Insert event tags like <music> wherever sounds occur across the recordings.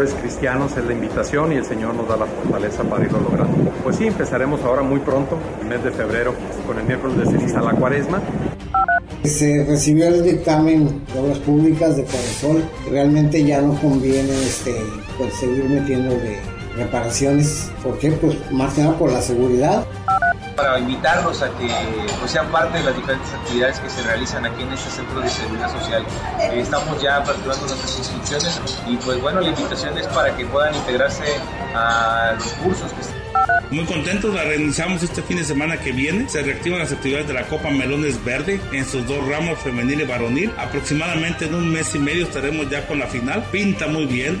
Mejores cristianos es la invitación y el Señor nos da la fortaleza para irlo logrando. Pues sí, empezaremos ahora muy pronto, el mes de febrero, con el miércoles de ceniza la cuaresma. Se recibió el dictamen de obras públicas de Corazón. Realmente ya no conviene este, pues, seguir metiendo de reparaciones. ¿Por qué? Pues más que nada por la seguridad para invitarlos a que pues, sean parte de las diferentes actividades que se realizan aquí en este centro de seguridad social. Eh, estamos ya aperturando nuestras inscripciones y pues bueno, la invitación es para que puedan integrarse a los cursos que muy contentos, la realizamos este fin de semana que viene. Se reactivan las actividades de la Copa Melones Verde en sus dos ramos femenil y varonil. Aproximadamente en un mes y medio estaremos ya con la final. Pinta muy bien.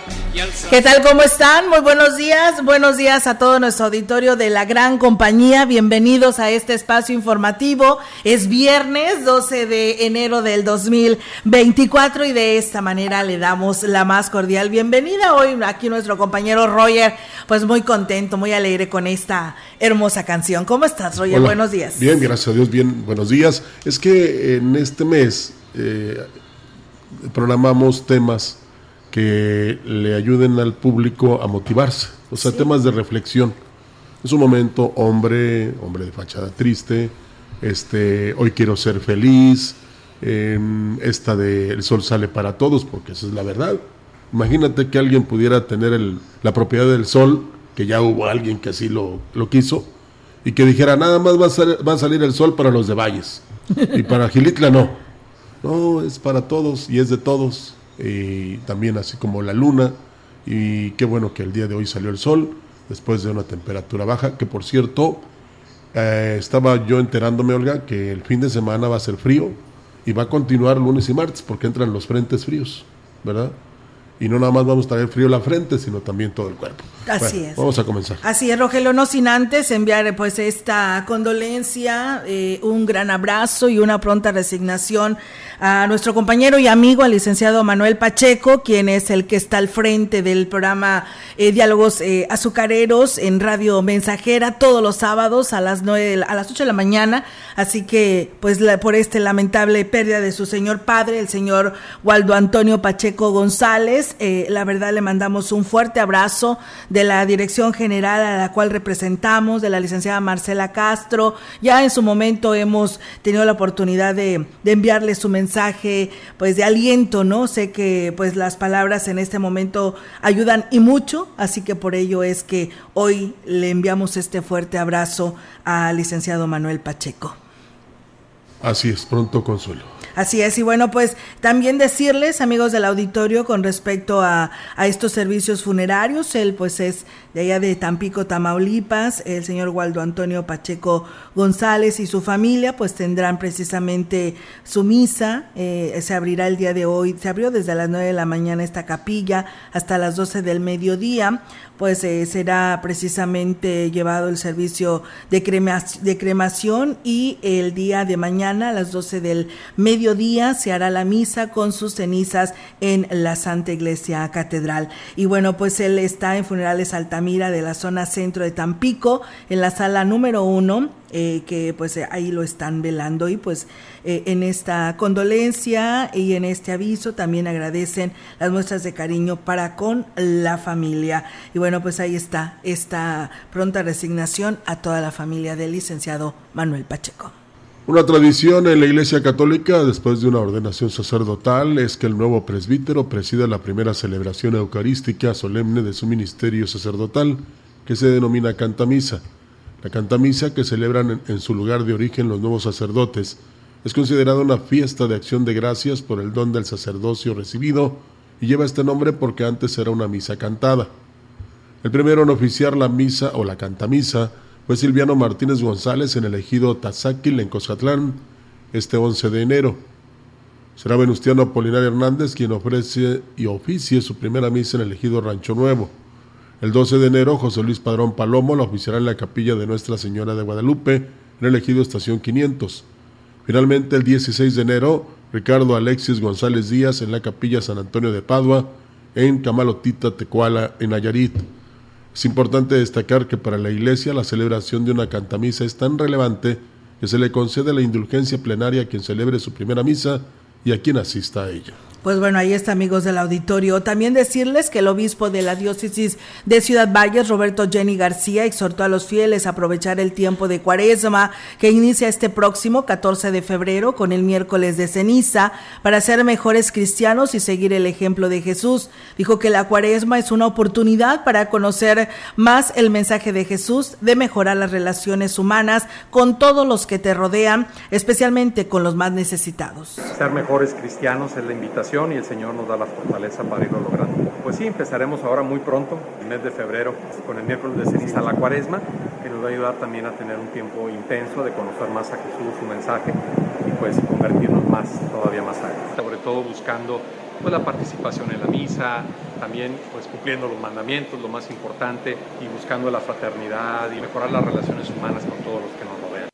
¿Qué tal? ¿Cómo están? Muy buenos días. Buenos días a todo nuestro auditorio de la gran compañía. Bienvenidos a este espacio informativo. Es viernes 12 de enero del 2024 y de esta manera le damos la más cordial bienvenida. Hoy aquí nuestro compañero Roger, pues muy contento, muy alegre con esta hermosa canción. ¿Cómo estás, Roger? buenos días. Bien, gracias a Dios, bien, buenos días. Es que en este mes eh, programamos temas que le ayuden al público a motivarse, o sea, temas de reflexión. Es un momento hombre, hombre de fachada triste, este, hoy quiero ser feliz, esta de el sol sale para todos, porque esa es la verdad. Imagínate que alguien pudiera tener el, la propiedad del sol, que ya hubo alguien que así lo, lo quiso, y que dijera, nada más va a, va a salir el sol para los de Valles, y para Gilitla no. <laughs> No, es para todos y es de todos y también así como la luna. Y qué bueno que el día de hoy salió el sol después de una temperatura baja, que por cierto, eh, estaba yo enterándome, Olga, que el fin de semana va a ser frío y va a continuar lunes y martes porque entran los frentes fríos, ¿verdad? Y no nada más vamos a traer frío la frente, sino también todo el cuerpo. Así es. Vamos a comenzar. Así es, Rogelio, no sin antes enviar pues esta condolencia, eh, un gran abrazo y una pronta resignación a nuestro compañero y amigo, al licenciado Manuel Pacheco, quien es el que está al frente del programa eh, Diálogos eh, Azucareros en Radio Mensajera todos los sábados a las nueve, a las 8 de la mañana. Así que, pues, por este lamentable pérdida de su señor padre, el señor Waldo Antonio Pacheco González, eh, la verdad le mandamos un fuerte abrazo de la dirección general a la cual representamos, de la licenciada Marcela Castro. Ya en su momento hemos tenido la oportunidad de, enviarle su mensaje, pues de aliento, ¿no? Sé que pues las palabras en este momento ayudan y mucho, así que por ello es que hoy le enviamos este fuerte abrazo al licenciado Manuel Pacheco. Así es, pronto consuelo. Así es, y bueno, pues también decirles, amigos del auditorio, con respecto a, estos servicios funerarios, él pues es de allá de Tampico, Tamaulipas, el señor Waldo Antonio Pacheco González y su familia, pues tendrán precisamente su misa, eh, se abrirá el día de hoy, se abrió desde las 9 de la mañana esta capilla hasta las 12 del mediodía, pues eh, será precisamente llevado el servicio de, de cremación y el día de mañana a las 12 del mediodía mediodía se hará la misa con sus cenizas en la Santa Iglesia Catedral. Y bueno, pues él está en Funerales Altamira de la zona centro de Tampico, en la sala número uno, eh, que pues ahí lo están velando y pues eh, en esta condolencia y en este aviso también agradecen las muestras de cariño para con la familia. Y bueno, pues ahí está esta pronta resignación a toda la familia del licenciado Manuel Pacheco. Una tradición en la Iglesia Católica, después de una ordenación sacerdotal, es que el nuevo presbítero presida la primera celebración eucarística solemne de su ministerio sacerdotal, que se denomina Cantamisa. La Cantamisa, que celebran en su lugar de origen los nuevos sacerdotes, es considerada una fiesta de acción de gracias por el don del sacerdocio recibido y lleva este nombre porque antes era una misa cantada. El primero en oficiar la misa o la cantamisa fue Silviano Martínez González en el ejido Tazáquil en Coscatlán este 11 de enero. Será Venustiano Apolinar Hernández quien ofrece y oficie su primera misa en el ejido Rancho Nuevo. El 12 de enero, José Luis Padrón Palomo la oficiará en la capilla de Nuestra Señora de Guadalupe en el ejido Estación 500. Finalmente, el 16 de enero, Ricardo Alexis González Díaz en la capilla San Antonio de Padua, en Camalotita, Tecuala, en Nayarit. Es importante destacar que para la Iglesia la celebración de una cantamisa es tan relevante que se le concede la indulgencia plenaria a quien celebre su primera misa y a quien asista a ella. Pues bueno, ahí está, amigos del auditorio. También decirles que el obispo de la diócesis de Ciudad Valles, Roberto Jenny García, exhortó a los fieles a aprovechar el tiempo de cuaresma que inicia este próximo 14 de febrero con el miércoles de ceniza para ser mejores cristianos y seguir el ejemplo de Jesús. Dijo que la cuaresma es una oportunidad para conocer más el mensaje de Jesús, de mejorar las relaciones humanas con todos los que te rodean, especialmente con los más necesitados. Ser mejores cristianos es la invitación y el Señor nos da la fortaleza para irlo logrando. Pues sí, empezaremos ahora muy pronto, el mes de febrero, con el miércoles de ceniza la cuaresma, que nos va a ayudar también a tener un tiempo intenso de conocer más a Jesús, su mensaje, y pues convertirnos más, todavía más a Sobre todo buscando pues, la participación en la misa, también pues cumpliendo los mandamientos, lo más importante, y buscando la fraternidad y mejorar las relaciones humanas con todos los que nos rodean.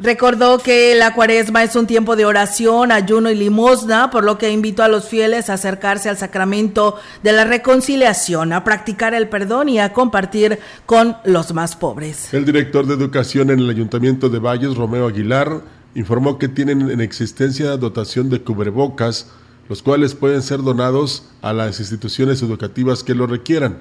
Recordó que la cuaresma es un tiempo de oración, ayuno y limosna, por lo que invitó a los fieles a acercarse al sacramento de la reconciliación, a practicar el perdón y a compartir con los más pobres. El director de educación en el Ayuntamiento de Valles, Romeo Aguilar, informó que tienen en existencia dotación de cubrebocas, los cuales pueden ser donados a las instituciones educativas que lo requieran.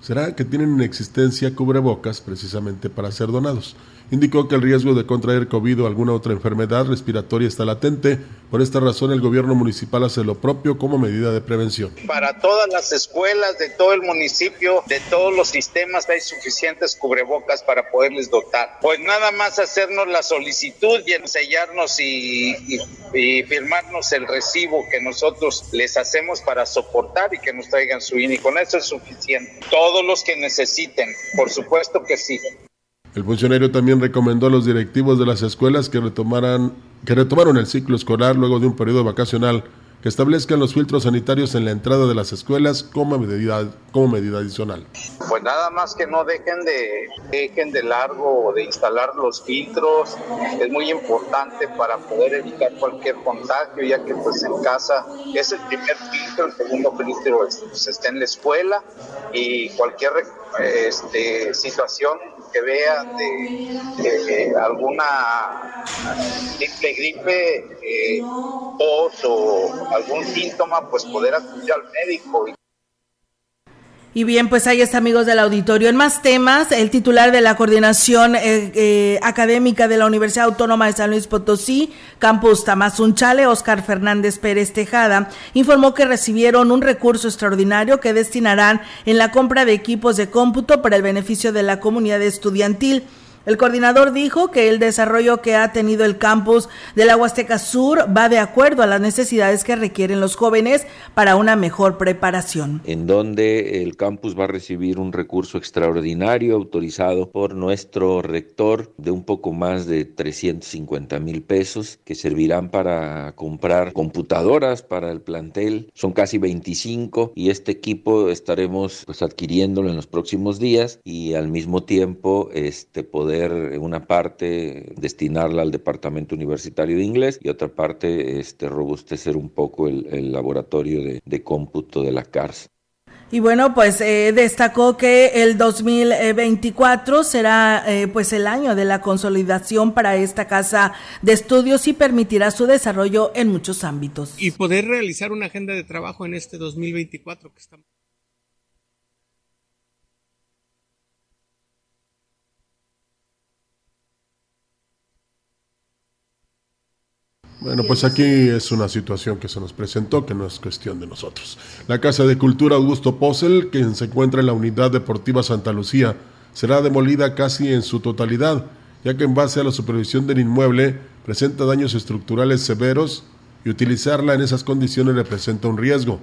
Será que tienen en existencia cubrebocas precisamente para ser donados. Indicó que el riesgo de contraer COVID o alguna otra enfermedad respiratoria está latente. Por esta razón, el gobierno municipal hace lo propio como medida de prevención. Para todas las escuelas de todo el municipio, de todos los sistemas, hay suficientes cubrebocas para poderles dotar. Pues nada más hacernos la solicitud y sellarnos y, y, firmarnos el recibo que nosotros les hacemos para soportar y que nos traigan su INI. Con eso es suficiente. Todos los que necesiten, por supuesto que sí. El funcionario también recomendó a los directivos de las escuelas que retomaran que retomaron el ciclo escolar luego de un periodo vacacional que establezcan los filtros sanitarios en la entrada de las escuelas como medida, como medida adicional. Pues nada más que no dejen de, dejen de largo de instalar los filtros, es muy importante para poder evitar cualquier contagio, ya que pues en casa es el primer filtro, el segundo filtro pues, está en la escuela y cualquier este, situación que vean de, alguna simple gripe, eh, o algún síntoma, pues poder acudir al médico. Y bien, pues ahí está, amigos del auditorio. En más temas, el titular de la coordinación eh, eh, académica de la Universidad Autónoma de San Luis Potosí, Campus Tamazunchale, Oscar Fernández Pérez Tejada, informó que recibieron un recurso extraordinario que destinarán en la compra de equipos de cómputo para el beneficio de la comunidad estudiantil. El coordinador dijo que el desarrollo que ha tenido el campus de la Huasteca Sur va de acuerdo a las necesidades que requieren los jóvenes para una mejor preparación. En donde el campus va a recibir un recurso extraordinario autorizado por nuestro rector de un poco más de 350 mil pesos que servirán para comprar computadoras para el plantel. Son casi 25 y este equipo estaremos pues adquiriéndolo en los próximos días y al mismo tiempo este poder poder una parte destinarla al departamento universitario de inglés y otra parte este, robustecer un poco el, laboratorio de, de cómputo de la CARS. Y bueno, pues eh, destacó que el 2024 será eh, pues el año de la consolidación para esta casa de estudios y permitirá su desarrollo en muchos ámbitos. Y poder realizar una agenda de trabajo en este 2024 que estamos. Bueno, pues aquí es una situación que se nos presentó, que no es cuestión de nosotros. La Casa de Cultura Augusto Posel, que se encuentra en la Unidad Deportiva Santa Lucía, será demolida casi en su totalidad, ya que en base a la supervisión del inmueble presenta daños estructurales severos y utilizarla en esas condiciones representa un riesgo.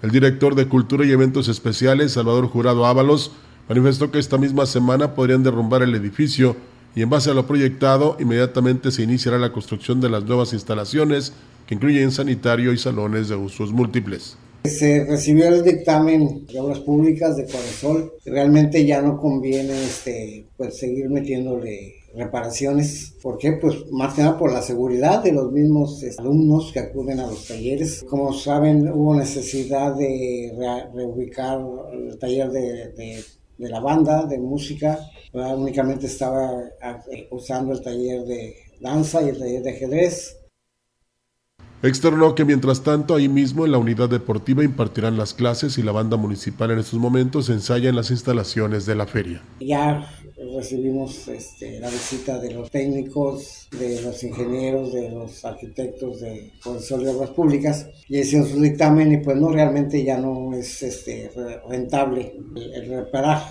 El director de Cultura y Eventos Especiales, Salvador Jurado Ábalos, manifestó que esta misma semana podrían derrumbar el edificio y en base a lo proyectado inmediatamente se iniciará la construcción de las nuevas instalaciones que incluyen sanitario y salones de usos múltiples. Se recibió el dictamen de obras públicas de Coresol. Realmente ya no conviene este, pues, seguir metiéndole reparaciones. ¿Por qué? Pues más que nada por la seguridad de los mismos este, alumnos que acuden a los talleres. Como saben, hubo necesidad de reubicar el taller de de la banda de música, únicamente estaba eh, usando el taller de danza y el taller de ajedrez. Externó que mientras tanto ahí mismo en la unidad deportiva impartirán las clases y la banda municipal en estos momentos ensaya en las instalaciones de la feria. Ya recibimos este, la visita de los técnicos, de los ingenieros, de los arquitectos de Consorcio de Obras Públicas y hicieron su dictamen y pues no, realmente ya no es este, rentable el, reparar.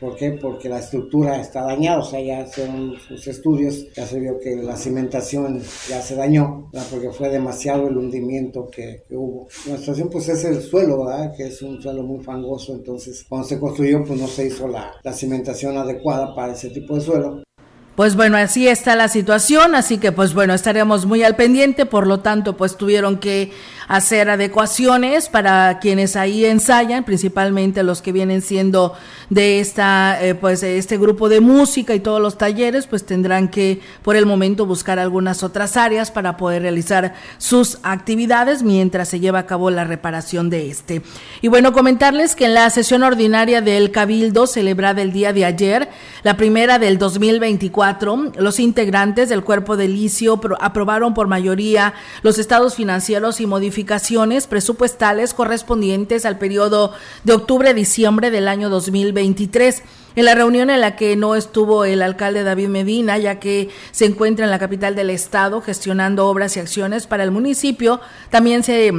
¿Por qué? Porque la estructura está dañada, o sea, ya hicieron sus estudios, ya se vio que la cimentación ya se dañó, porque fue demasiado el hundimiento que, hubo. La situación pues es el suelo, ¿verdad? que es un suelo muy fangoso, entonces cuando se construyó pues no se hizo la, la cimentación adecuada para ese tipo de suelo. Pues bueno, así está la situación, así que pues bueno, estaremos muy al pendiente, por lo tanto pues tuvieron que hacer adecuaciones para quienes ahí ensayan, principalmente los que vienen siendo de esta, eh, pues este grupo de música y todos los talleres, pues tendrán que por el momento buscar algunas otras áreas para poder realizar sus actividades mientras se lleva a cabo la reparación de este. Y bueno, comentarles que en la sesión ordinaria del Cabildo celebrada el día de ayer, la primera del 2024, los integrantes del cuerpo de licio aprobaron por mayoría los estados financieros y modificaciones presupuestales correspondientes al periodo de octubre-diciembre del año 2023. En la reunión en la que no estuvo el alcalde David Medina, ya que se encuentra en la capital del estado gestionando obras y acciones para el municipio, también se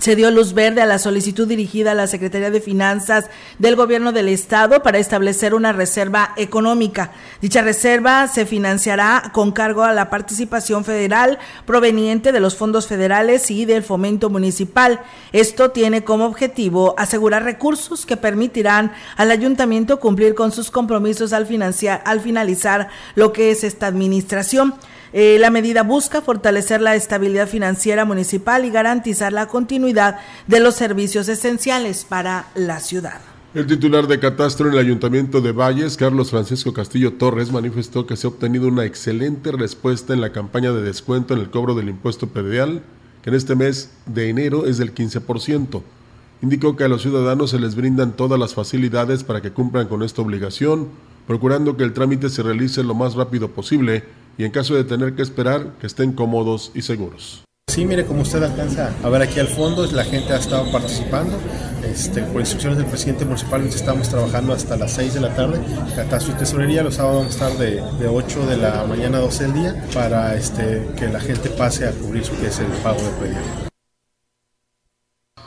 se dio luz verde a la solicitud dirigida a la Secretaría de Finanzas del Gobierno del Estado para establecer una reserva económica. Dicha reserva se financiará con cargo a la participación federal proveniente de los fondos federales y del fomento municipal. Esto tiene como objetivo asegurar recursos que permitirán al ayuntamiento cumplir con sus compromisos al, financiar, al finalizar lo que es esta administración. Eh, la medida busca fortalecer la estabilidad financiera municipal y garantizar la continuidad de los servicios esenciales para la ciudad. El titular de catastro en el Ayuntamiento de Valles, Carlos Francisco Castillo Torres, manifestó que se ha obtenido una excelente respuesta en la campaña de descuento en el cobro del impuesto predial, que en este mes de enero es del 15%. Indicó que a los ciudadanos se les brindan todas las facilidades para que cumplan con esta obligación, procurando que el trámite se realice lo más rápido posible y en caso de tener que esperar, que estén cómodos y seguros. Sí, mire, como usted alcanza a ver aquí al fondo, la gente ha estado participando. Este, por instrucciones del presidente municipal, estamos trabajando hasta las 6 de la tarde. Catastro y tesorería, los sábados vamos a estar de, de 8 de la mañana a 12 del día para este, que la gente pase a cubrir su que es el pago de predial.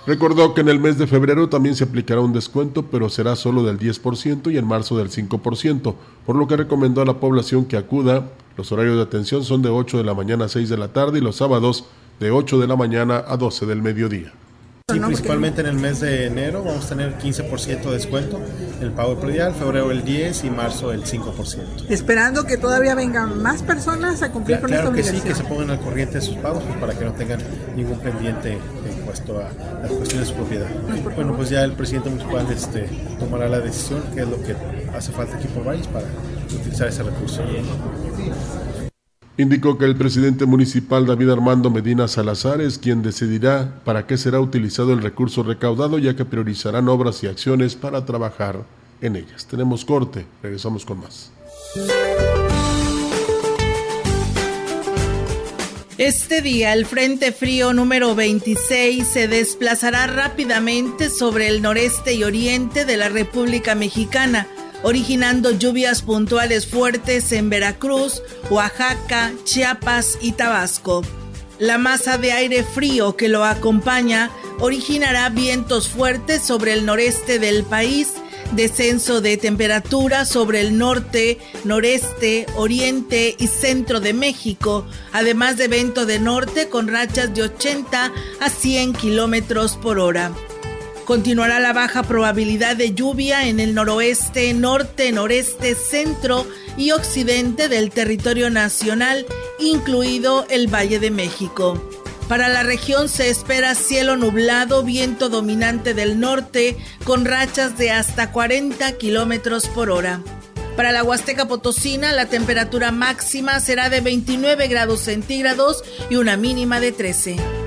Recordó que en el mes de febrero también se aplicará un descuento, pero será solo del 10% y en marzo del 5%, por lo que recomendó a la población que acuda. Los horarios de atención son de 8 de la mañana a 6 de la tarde y los sábados de 8 de la mañana a 12 del mediodía. Sí, principalmente en el mes de enero vamos a tener 15% de descuento, el pago predial, febrero el 10 y marzo el 5%. Esperando que todavía vengan más personas a cumplir con esta obligación. Claro que sí, que se pongan al corriente de sus pagos pues, para que no tengan ningún pendiente en respecto a las cuestiones de su propiedad. Bueno, pues ya el presidente municipal este, tomará la decisión, que es lo que hace falta aquí por Valles para utilizar ese recurso. Indicó que el presidente municipal David Armando Medina Salazar es quien decidirá para qué será utilizado el recurso recaudado, ya que priorizarán obras y acciones para trabajar en ellas. Tenemos corte, regresamos con más. Este día el Frente Frío número 26 se desplazará rápidamente sobre el noreste y oriente de la República Mexicana, originando lluvias puntuales fuertes en Veracruz, Oaxaca, Chiapas y Tabasco. La masa de aire frío que lo acompaña originará vientos fuertes sobre el noreste del país descenso de temperatura sobre el norte, noreste, oriente y centro de México, además de viento de norte con rachas de 80 a 100 kilómetros por hora. Continuará la baja probabilidad de lluvia en el noroeste, norte, noreste, centro y occidente del territorio nacional, incluido el Valle de México. Para la región se espera cielo nublado, viento dominante del norte, con rachas de hasta 40 kilómetros por hora. Para la Huasteca Potosina, la temperatura máxima será de 29 grados centígrados y una mínima de 13.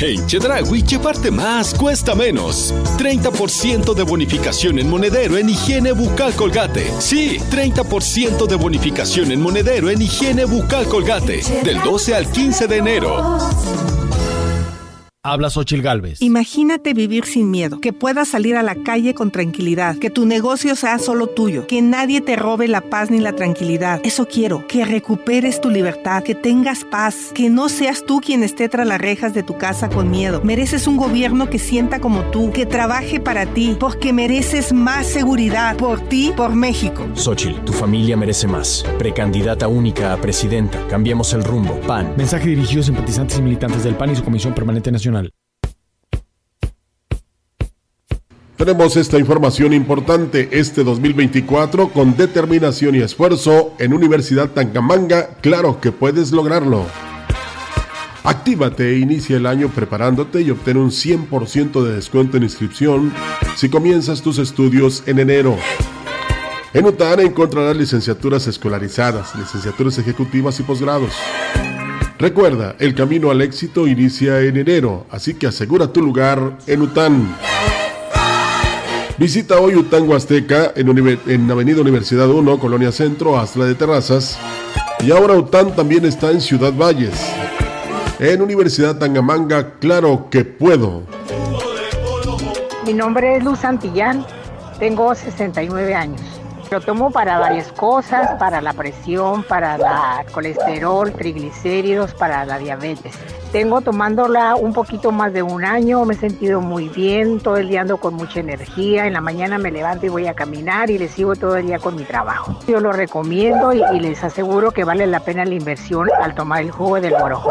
En Chedragui, llevarte más cuesta menos. 30% de bonificación en monedero en higiene bucal colgate. Sí, 30% de bonificación en monedero en higiene bucal colgate. Del 12 al 15 de enero. Habla Xochil Gálvez. Imagínate vivir sin miedo, que puedas salir a la calle con tranquilidad, que tu negocio sea solo tuyo, que nadie te robe la paz ni la tranquilidad. Eso quiero, que recuperes tu libertad, que tengas paz, que no seas tú quien esté tras las rejas de tu casa con miedo. Mereces un gobierno que sienta como tú, que trabaje para ti, porque mereces más seguridad por ti, por México. Xochil, tu familia merece más. Precandidata única a presidenta. Cambiemos el rumbo. PAN. Mensaje dirigido a simpatizantes y militantes del PAN y su Comisión Permanente Nacional. Tenemos esta información importante este 2024 con determinación y esfuerzo en Universidad Tangamanga, claro que puedes lograrlo. Actívate e inicia el año preparándote y obtén un 100% de descuento en inscripción si comienzas tus estudios en enero. En UTAN encontrarás licenciaturas escolarizadas, licenciaturas ejecutivas y posgrados. Recuerda, el camino al éxito inicia en enero, así que asegura tu lugar en UTAN. Visita hoy Után Huasteca en, en, Avenida Universidad 1, Colonia Centro, Astra de Terrazas. Y ahora UTAN también está en Ciudad Valles. En Universidad Tangamanga, claro que puedo. Mi nombre es Luz Santillán, tengo 69 años. Lo tomo para varias cosas, para la presión, para el colesterol, triglicéridos, para la diabetes. Tengo tomándola un poquito más de un año, me he sentido muy bien, todo el día ando con mucha energía, en la mañana me levanto y voy a caminar y le sigo todo el día con mi trabajo. Yo lo recomiendo y, les aseguro que vale la pena la inversión al tomar el jugo del borojo.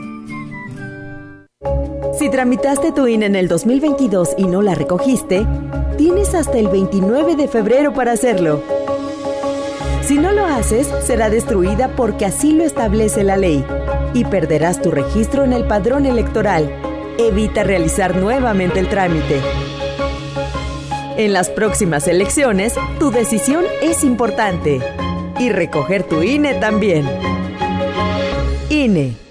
Si tramitaste tu INE en el 2022 y no la recogiste, tienes hasta el 29 de febrero para hacerlo. Si no lo haces, será destruida porque así lo establece la ley y perderás tu registro en el padrón electoral. Evita realizar nuevamente el trámite. En las próximas elecciones, tu decisión es importante. Y recoger tu INE también. INE.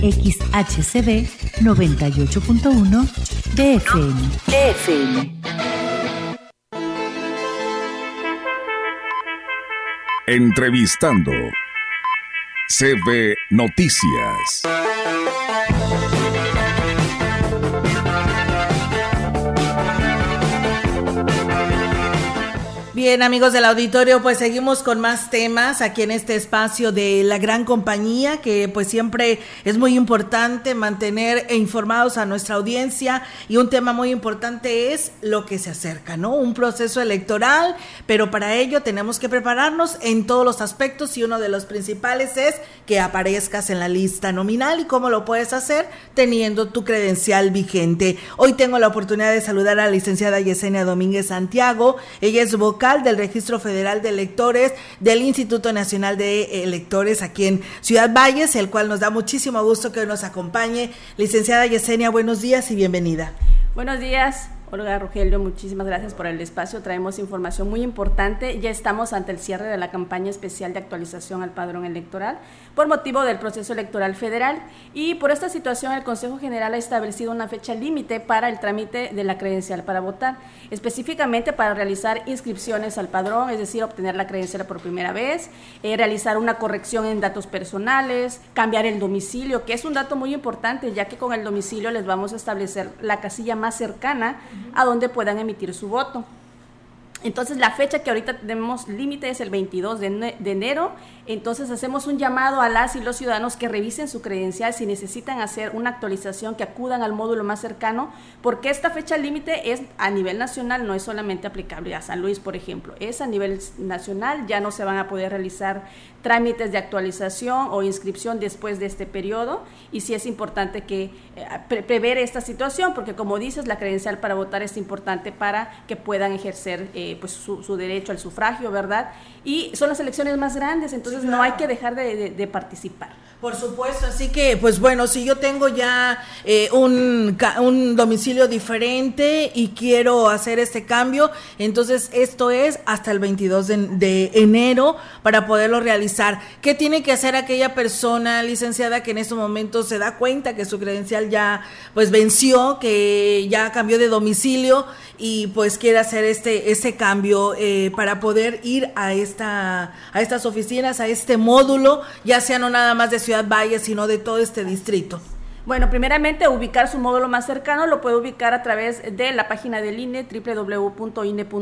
XHCB 98.1 DFM. DFM. Entrevistando CB Noticias. Bien, amigos del auditorio, pues seguimos con más temas aquí en este espacio de la gran compañía, que pues siempre es muy importante mantener informados a nuestra audiencia y un tema muy importante es lo que se acerca, ¿no? Un proceso electoral, pero para ello tenemos que prepararnos en todos los aspectos y uno de los principales es que aparezcas en la lista nominal y cómo lo puedes hacer teniendo tu credencial vigente. Hoy tengo la oportunidad de saludar a la licenciada Yesenia Domínguez Santiago, ella es vocal del Registro Federal de Electores del Instituto Nacional de Electores aquí en Ciudad Valles, el cual nos da muchísimo gusto que nos acompañe. Licenciada Yesenia, buenos días y bienvenida. Buenos días. Olga Rogelio, muchísimas gracias por el espacio. Traemos información muy importante. Ya estamos ante el cierre de la campaña especial de actualización al padrón electoral por motivo del proceso electoral federal y por esta situación el Consejo General ha establecido una fecha límite para el trámite de la credencial para votar, específicamente para realizar inscripciones al padrón, es decir, obtener la credencial por primera vez, eh, realizar una corrección en datos personales, cambiar el domicilio, que es un dato muy importante, ya que con el domicilio les vamos a establecer la casilla más cercana a donde puedan emitir su voto. Entonces la fecha que ahorita tenemos límite es el 22 de, enero, entonces hacemos un llamado a las y los ciudadanos que revisen su credencial si necesitan hacer una actualización, que acudan al módulo más cercano, porque esta fecha límite es a nivel nacional, no es solamente aplicable a San Luis, por ejemplo, es a nivel nacional, ya no se van a poder realizar trámites de actualización o inscripción después de este periodo y sí es importante que eh, prever esta situación porque como dices la credencial para votar es importante para que puedan ejercer eh, pues su, derecho al sufragio verdad y son las elecciones más grandes entonces no hay que dejar de participar por supuesto, así que, pues bueno, si yo tengo ya eh, un, un, domicilio diferente y quiero hacer este cambio, entonces esto es hasta el 22 de, de, enero para poderlo realizar. ¿Qué tiene que hacer aquella persona licenciada que en estos momentos se da cuenta que su credencial ya pues venció, que ya cambió de domicilio y pues quiere hacer este ese cambio eh, para poder ir a esta a estas oficinas, a este módulo, ya sea no nada más de Ciudad Valle, sino de todo este distrito? Bueno, primeramente ubicar su módulo más cercano lo puede ubicar a través de la página del INE www.ine.mx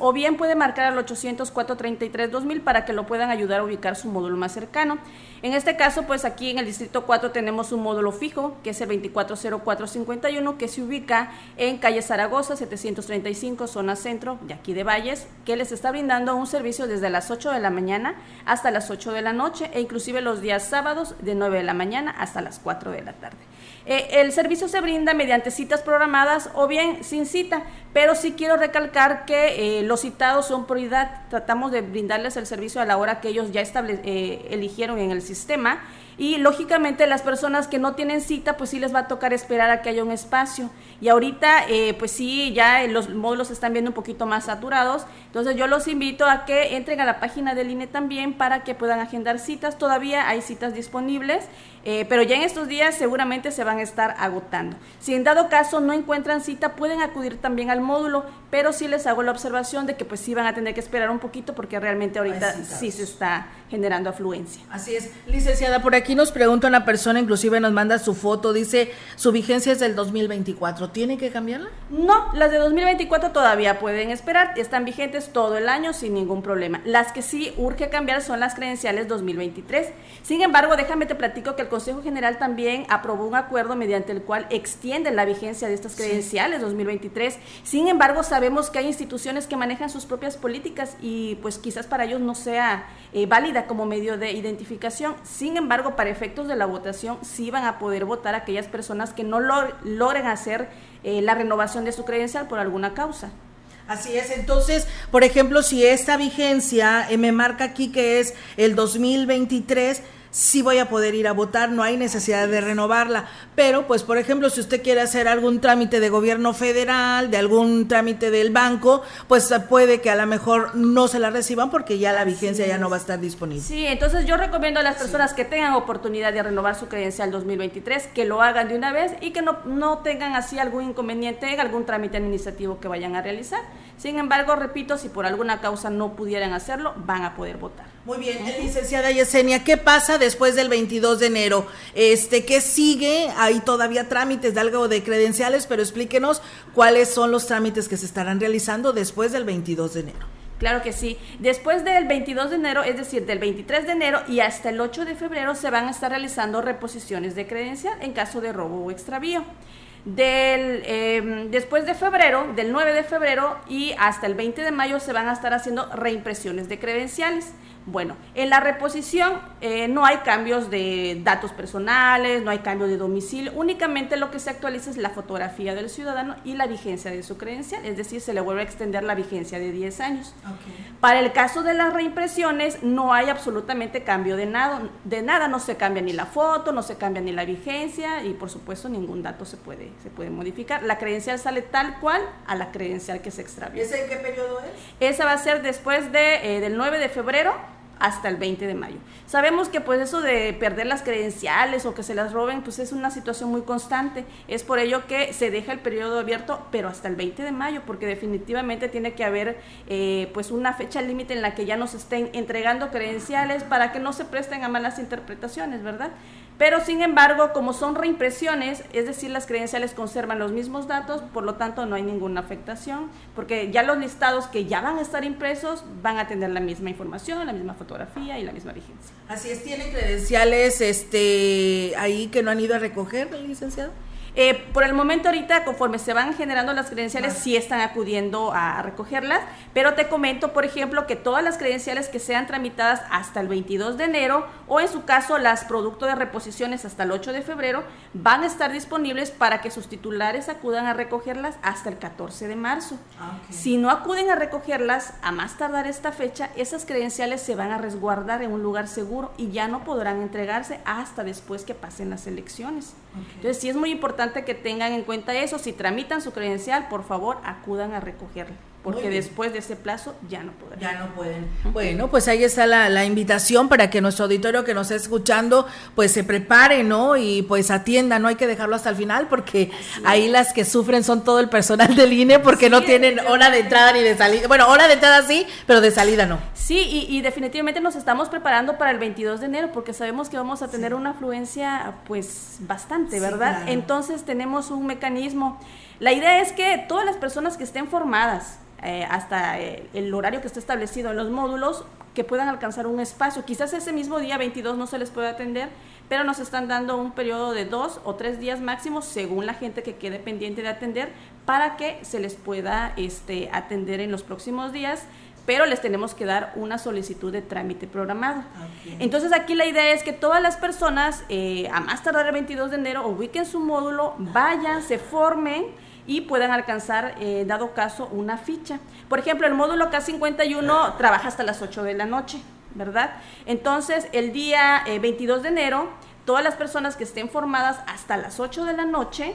o bien puede marcar al 800 433 2000 para que lo puedan ayudar a ubicar su módulo más cercano. En este caso, pues aquí en el Distrito 4 tenemos un módulo fijo, que es el 240451, que se ubica en calle Zaragoza, 735, zona centro, de aquí de Valles, que les está brindando un servicio desde las 8 de la mañana hasta las 8 de la noche, e inclusive los días sábados de 9 de la mañana hasta las 4 de la tarde. Eh, el servicio se brinda mediante citas programadas o bien sin cita, pero sí quiero recalcar que eh, los citados son prioridad. Tratamos de brindarles el servicio a la hora que ellos ya estable, eh, eligieron en el sistema y lógicamente las personas que no tienen cita, pues sí les va a tocar esperar a que haya un espacio. Y ahorita, eh, pues sí, ya los módulos se están viendo un poquito más saturados. Entonces yo los invito a que entren a la página del INE también para que puedan agendar citas. Todavía hay citas disponibles, eh, pero ya en estos días seguramente se van a estar agotando. Si en dado caso no encuentran cita, pueden acudir también al módulo, pero sí les hago la observación de que pues sí van a tener que esperar un poquito porque realmente ahorita sí se está generando afluencia. Así es. Licenciada, por aquí nos pregunta una persona, inclusive nos manda su foto, dice, su vigencia es del 2024, ¿tiene que cambiarla? No, las de 2024 todavía pueden esperar, están vigentes todo el año sin ningún problema. Las que sí urge cambiar son las credenciales 2023. Sin embargo, déjame te platico que el Consejo General también aprobó un acuerdo mediante el cual extiende la vigencia de estas credenciales 2023. Sin embargo, sabemos que hay instituciones que manejan sus propias políticas y pues quizás para ellos no sea eh, válida como medio de identificación. Sin embargo, para efectos de la votación, sí van a poder votar aquellas personas que no logren hacer eh, la renovación de su credencial por alguna causa. Así es, entonces, por ejemplo, si esta vigencia eh, me marca aquí que es el 2023, sí voy a poder ir a votar, no hay necesidad de renovarla. Pero, pues, por ejemplo, si usted quiere hacer algún trámite de gobierno federal, de algún trámite del banco, pues puede que a lo mejor no se la reciban porque ya la vigencia ya no va a estar disponible. Sí, entonces yo recomiendo a las personas que tengan oportunidad de renovar su credencial 2023 que lo hagan de una vez y que no, no tengan así algún inconveniente en algún trámite administrativo que vayan a realizar. Sin embargo, repito, si por alguna causa no pudieran hacerlo, van a poder votar. Muy bien, licenciada Yesenia, ¿qué pasa después del 22 de enero? Este, ¿qué sigue? Hay todavía trámites de algo de credenciales, pero explíquenos cuáles son los trámites que se estarán realizando después del 22 de enero. Claro que sí. Después del 22 de enero, es decir, del 23 de enero y hasta el 8 de febrero se van a estar realizando reposiciones de credencial en caso de robo o extravío. Del, em, después de febrero, del 9 de febrero y hasta el 20 de mayo se van a estar haciendo reimpresiones de credenciales. Bueno, en la reposición eh, no hay cambios de datos personales, no hay cambio de domicilio, únicamente lo que se actualiza es la fotografía del ciudadano y la vigencia de su credencial, es decir, se le vuelve a extender la vigencia de 10 años. Para el caso de las reimpresiones no hay absolutamente cambio de nada, de nada, no se cambia ni la foto, no se cambia ni la vigencia y por supuesto ningún dato se puede, se puede modificar. La credencial sale tal cual a la credencial que se extravió. ¿Ese en qué periodo es? Esa va a ser después de, eh, del 9 de febrero hasta el 20 de mayo. Sabemos que pues eso de perder las credenciales o que se las roben pues es una situación muy constante. Es por ello que se deja el periodo abierto pero hasta el 20 de mayo porque definitivamente tiene que haber eh, pues una fecha límite en la que ya nos estén entregando credenciales para que no se presten a malas interpretaciones, ¿verdad? Pero sin embargo, como son reimpresiones, es decir, las credenciales conservan los mismos datos, por lo tanto no hay ninguna afectación, porque ya los listados que ya van a estar impresos van a tener la misma información, la misma fotografía y la misma vigencia. Así es, ¿tienen credenciales este, ahí que no han ido a recoger, licenciado? Eh, por el momento ahorita, conforme se van generando las credenciales, sí están acudiendo a recogerlas, pero te comento, por ejemplo, que todas las credenciales que sean tramitadas hasta el 22 de enero o en su caso las productos de reposiciones hasta el 8 de febrero van a estar disponibles para que sus titulares acudan a recogerlas hasta el 14 de marzo. Ah, si no acuden a recogerlas a más tardar esta fecha, esas credenciales se van a resguardar en un lugar seguro y ya no podrán entregarse hasta después que pasen las elecciones. Entonces sí es muy importante que tengan en cuenta eso. Si tramitan su credencial, por favor, acudan a recogerla porque después de ese plazo ya no podrán. Ya no pueden. Bueno, pues ahí está la, invitación para que nuestro auditorio que nos está escuchando, pues se prepare, ¿no? Y pues atienda, no hay que dejarlo hasta el final, porque ahí las que sufren son todo el personal del INE, porque no tienen hora de entrada ni de salida. Bueno, hora de entrada sí, pero de salida no. Sí, y, definitivamente nos estamos preparando para el 22 de enero, porque sabemos que vamos a tener una afluencia, pues, bastante, ¿verdad? Entonces tenemos un mecanismo. La idea es que todas las personas que estén formadas, eh, hasta eh, el horario que está establecido en los módulos, que puedan alcanzar un espacio. Quizás ese mismo día 22 no se les puede atender, pero nos están dando un periodo de dos o tres días máximo según la gente que quede pendiente de atender para que se les pueda este, atender en los próximos días pero les tenemos que dar una solicitud de trámite programado. Entonces aquí la idea es que todas las personas, eh, a más tardar el 22 de enero, ubiquen su módulo, vayan, se formen y puedan alcanzar, eh, dado caso, una ficha. Por ejemplo, el módulo K51 trabaja hasta las 8 de la noche, ¿verdad? Entonces, el día 22 de enero todas las personas que estén formadas hasta las 8 de la noche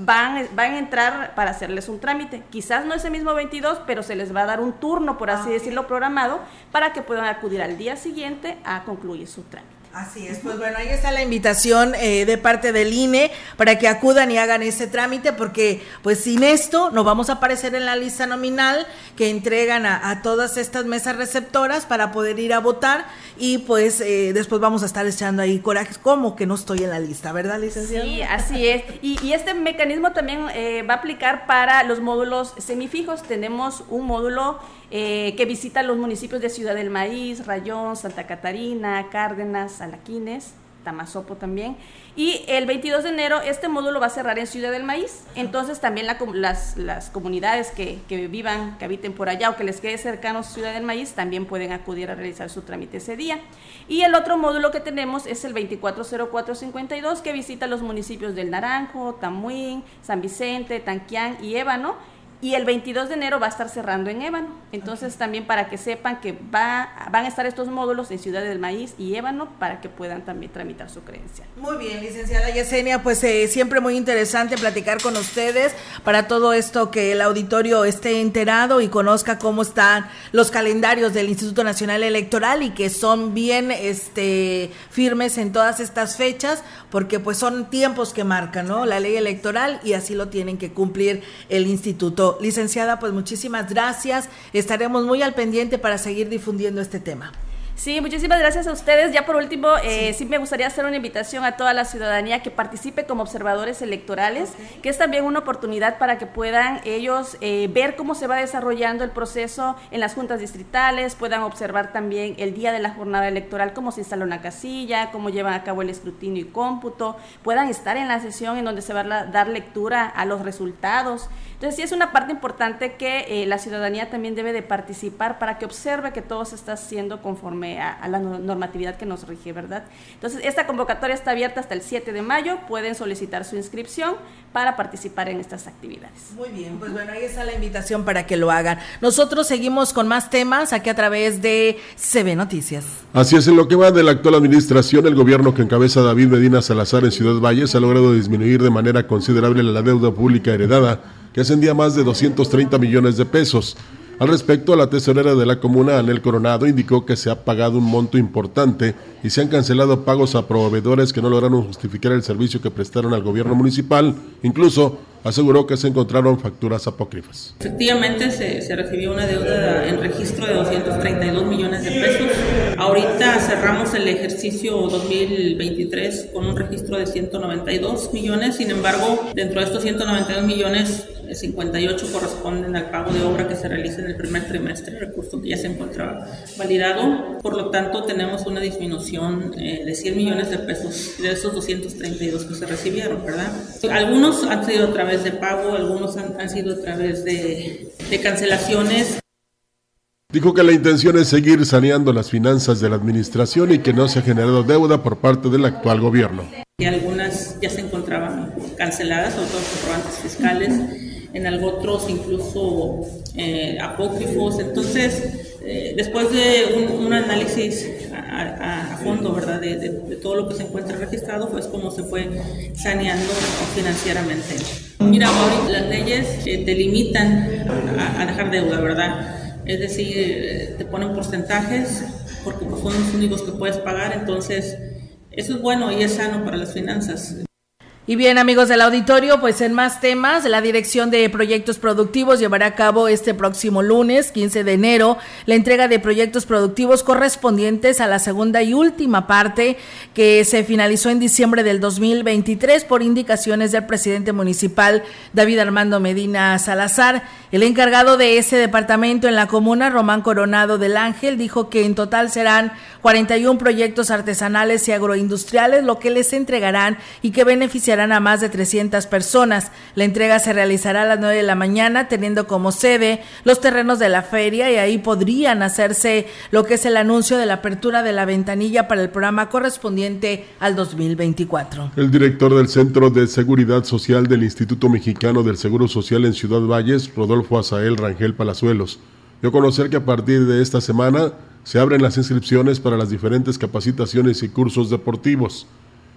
van, a van, a entrar para hacerles un trámite. Quizás no ese mismo 22, pero se les va a dar un turno, por así ah, decirlo, programado, para que puedan acudir al día siguiente a concluir su trámite. Así es, pues bueno, ahí está la invitación eh, de parte del INE para que acudan y hagan ese trámite, porque pues sin esto no vamos a aparecer en la lista nominal que entregan a, todas estas mesas receptoras para poder ir a votar y pues eh, después vamos a estar echando ahí corajes, como que no estoy en la lista, ¿verdad, licenciada? Sí, así es. Y, este mecanismo también eh, va a aplicar para los módulos semifijos. Tenemos un módulo eh, que visita los municipios de Ciudad del Maíz, Rayón, Santa Catarina, Cárdenas, Alaquines, Tamazopo también. Y el 22 de enero este módulo va a cerrar en Ciudad del Maíz. Entonces también las, las, comunidades que, que, vivan, que habiten por allá o que les quede cercano Ciudad del Maíz también pueden acudir a realizar su trámite ese día. Y el otro módulo que tenemos es el 240452 que visita los municipios del Naranjo, Tamuín, San Vicente, Tanquián y Ébano y el 22 de enero va a estar cerrando en Ébano. Entonces también para que sepan que va, van a estar estos módulos en Ciudad del Maíz y Ébano para que puedan también tramitar su credencial. Muy bien, licenciada Yesenia, pues eh, siempre muy interesante platicar con ustedes para todo esto que el auditorio esté enterado y conozca cómo están los calendarios del Instituto Nacional Electoral y que son bien este firmes en todas estas fechas porque pues son tiempos que marcan, ¿no? La ley electoral y así lo tienen que cumplir el instituto Licenciada, pues muchísimas gracias. Estaremos muy al pendiente para seguir difundiendo este tema. Sí, muchísimas gracias a ustedes. Ya por último, eh, sí. me gustaría hacer una invitación a toda la ciudadanía que participe como observadores electorales, que es también una oportunidad para que puedan ellos eh, ver cómo se va desarrollando el proceso en las juntas distritales, puedan observar también el día de la jornada electoral, cómo se instala una casilla, cómo llevan a cabo el escrutinio y cómputo, puedan estar en la sesión en donde se va a dar lectura a los resultados. Entonces sí es una parte importante que eh, la ciudadanía también debe de participar para que observe que todo se está haciendo conforme a, la normatividad que nos rige, ¿verdad? Entonces esta convocatoria está abierta hasta el 7 de mayo, pueden solicitar su inscripción para participar en estas actividades. Muy bien, pues bueno, ahí está la invitación para que lo hagan. Nosotros seguimos con más temas aquí a través de CB Noticias. Así es, en lo que va de la actual administración, el gobierno que encabeza David Medina Salazar en Ciudad Valles ha logrado disminuir de manera considerable la deuda pública heredada que ascendía más de 230 millones de pesos. Al respecto, la tesorera de la comuna, Anel Coronado, indicó que se ha pagado un monto importante y se han cancelado pagos a proveedores que no lograron justificar el servicio que prestaron al gobierno municipal. Incluso aseguró que se encontraron facturas apócrifas. Efectivamente, se, recibió una deuda en registro de 232 millones de pesos. Ahorita cerramos el ejercicio 2023 con un registro de 192 millones. Sin embargo, dentro de estos 192 millones, 58 corresponden al pago de obra que se realiza en el primer trimestre, recurso que ya se encontraba validado. Por lo tanto, tenemos una disminución eh, de 100 millones de pesos de esos 232 que se recibieron, ¿verdad? Algunos han sido a través de pago, algunos han, sido a través de, de cancelaciones. Dijo que la intención es seguir saneando las finanzas de la administración y que no se ha generado deuda por parte del actual gobierno. Y algunas ya se encontraban canceladas, otros comprobantes fiscales en otros incluso eh, apócrifos. Entonces, eh, después de un, análisis a, fondo, ¿verdad?, de, todo lo que se encuentra registrado, pues cómo se fue saneando financieramente. Mira, ahorita las leyes eh, te limitan a, dejar deuda, ¿verdad? Es decir, te ponen porcentajes porque pues, son los únicos que puedes pagar, entonces eso es bueno y es sano para las finanzas. Y bien, amigos del auditorio, pues en más temas, la Dirección de Proyectos Productivos llevará a cabo este próximo lunes, 15 de enero, la entrega de proyectos productivos correspondientes a la segunda y última parte que se finalizó en diciembre del 2023 por indicaciones del presidente municipal David Armando Medina Salazar. El encargado de ese departamento en la comuna, Román Coronado del Ángel, dijo que en total serán 41 proyectos artesanales y agroindustriales, lo que les entregarán y que beneficiarán beneficiarán a más de 300 personas. La entrega se realizará a las 9 de la mañana, teniendo como sede los terrenos de la feria y ahí podrían hacerse lo que es el anuncio de la apertura de la ventanilla para el programa correspondiente al 2024. El director del Centro de Seguridad Social del Instituto Mexicano del Seguro Social en Ciudad Valles, Rodolfo Azael Rangel Palazuelos, dio a conocer que a partir de esta semana se abren las inscripciones para las diferentes capacitaciones y cursos deportivos.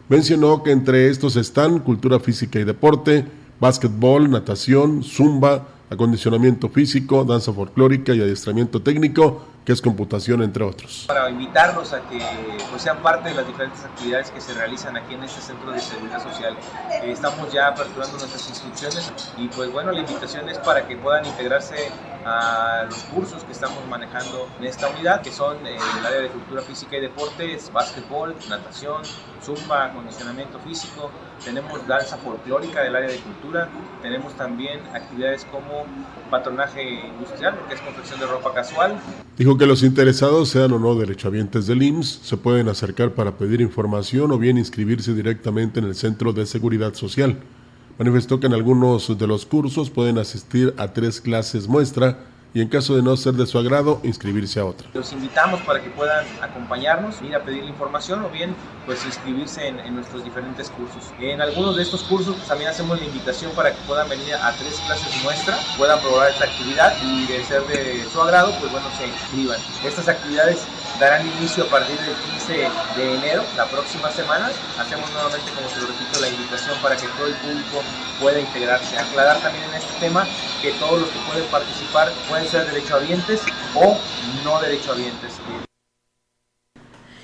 Mencionó que entre estos están cultura física y deporte, básquetbol, natación, zumba, acondicionamiento físico, danza folclórica y adiestramiento técnico, que es computación, entre otros. Para invitarlos a que pues, sean parte de las diferentes actividades que se realizan aquí en este Centro de Seguridad Social. Eh, estamos ya aperturando nuestras inscripciones y pues bueno, la invitación es para que puedan integrarse a los cursos que estamos manejando en esta unidad, que son eh, el área de cultura física y deportes, básquetbol, natación, zumba, acondicionamiento físico, tenemos danza folclórica del área de cultura, tenemos también actividades como patronaje industrial, que es confección de ropa casual. Dijo que los interesados, sean o no derechohabientes del IMSS, se pueden acercar para pedir información o bien inscribirse directamente en el Centro de Seguridad Social. Manifestó que en algunos de los cursos pueden asistir a tres clases muestra y en caso de no ser de su agrado, inscribirse a otra. Los invitamos para que puedan acompañarnos, ir a pedir información o bien pues inscribirse en, nuestros diferentes cursos. En algunos de estos cursos pues, también hacemos la invitación para que puedan venir a tres clases muestra, puedan probar esta actividad y de ser de su agrado, pues bueno, se inscriban. Estas actividades darán inicio a partir del 15 de enero, la próxima semana. Hacemos nuevamente, como se lo repito, la invitación para que todo el público pueda integrarse. Aclarar también en este tema que todos los que pueden participar pueden ser derechohabientes o no derechohabientes.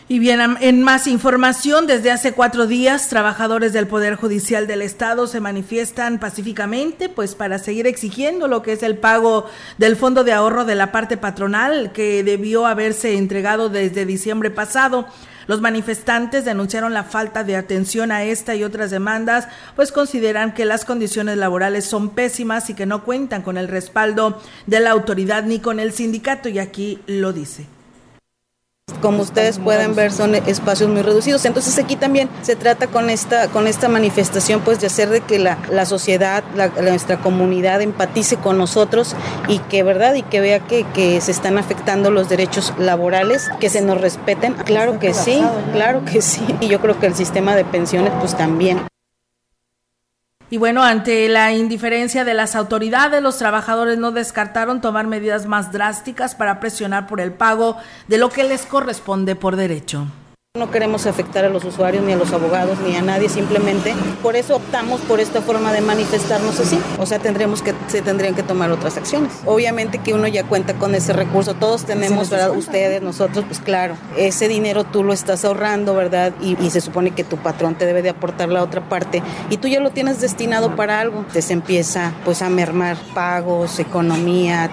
Y bien, en más información, desde hace cuatro días, trabajadores del Poder Judicial del Estado se manifiestan pacíficamente, pues para seguir exigiendo lo que es el pago del fondo de ahorro de la parte patronal que debió haberse entregado desde diciembre pasado. Los manifestantes denunciaron la falta de atención a esta y otras demandas, pues consideran que las condiciones laborales son pésimas y que no cuentan con el respaldo de la autoridad ni con el sindicato, y aquí lo dice. Como ustedes pueden ver, son espacios muy reducidos. Entonces aquí también se trata con esta, con esta manifestación, pues de hacer de que la, la sociedad, nuestra comunidad empatice con nosotros y que, ¿verdad? Y que vea que, que se están afectando los derechos laborales, que se nos respeten. Claro que sí, claro que sí. Y yo creo que el sistema de pensiones, pues también. Y bueno, ante la indiferencia de las autoridades, los trabajadores no descartaron tomar medidas más drásticas para presionar por el pago de lo que les corresponde por derecho. No queremos afectar a los usuarios, ni a los abogados, ni a nadie, simplemente por eso optamos por esta forma de manifestarnos así. O sea, tendremos que, se tendrían que tomar otras acciones. Obviamente que uno ya cuenta con ese recurso, todos tenemos, ¿verdad? Ustedes, nosotros, pues claro, ese dinero tú lo estás ahorrando, ¿verdad? Y, y, se supone que tu patrón te debe de aportar la otra parte y tú ya lo tienes destinado para algo. Se empieza pues a mermar pagos, economía.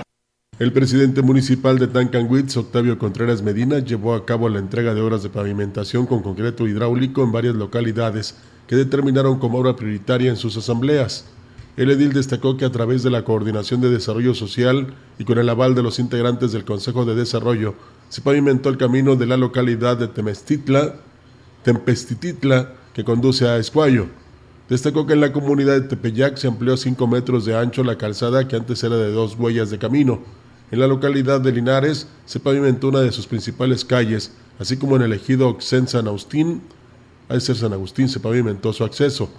El presidente municipal de Tancanwitz, Octavio Contreras Medina, llevó a cabo la entrega de obras de pavimentación con concreto hidráulico en varias localidades que determinaron como obra prioritaria en sus asambleas. El edil destacó que a través de la Coordinación de Desarrollo Social y con el aval de los integrantes del Consejo de Desarrollo, se pavimentó el camino de la localidad de Temestitla, Tempestititla, que conduce a Escuayo. Destacó que en la comunidad de Tepeyac se amplió a 5 metros de ancho la calzada que antes era de dos huellas de camino en la localidad de Linares se pavimentó una de sus principales calles, así como en el ejido Oxen San Agustín, a ser San Agustín se pavimentó su acceso.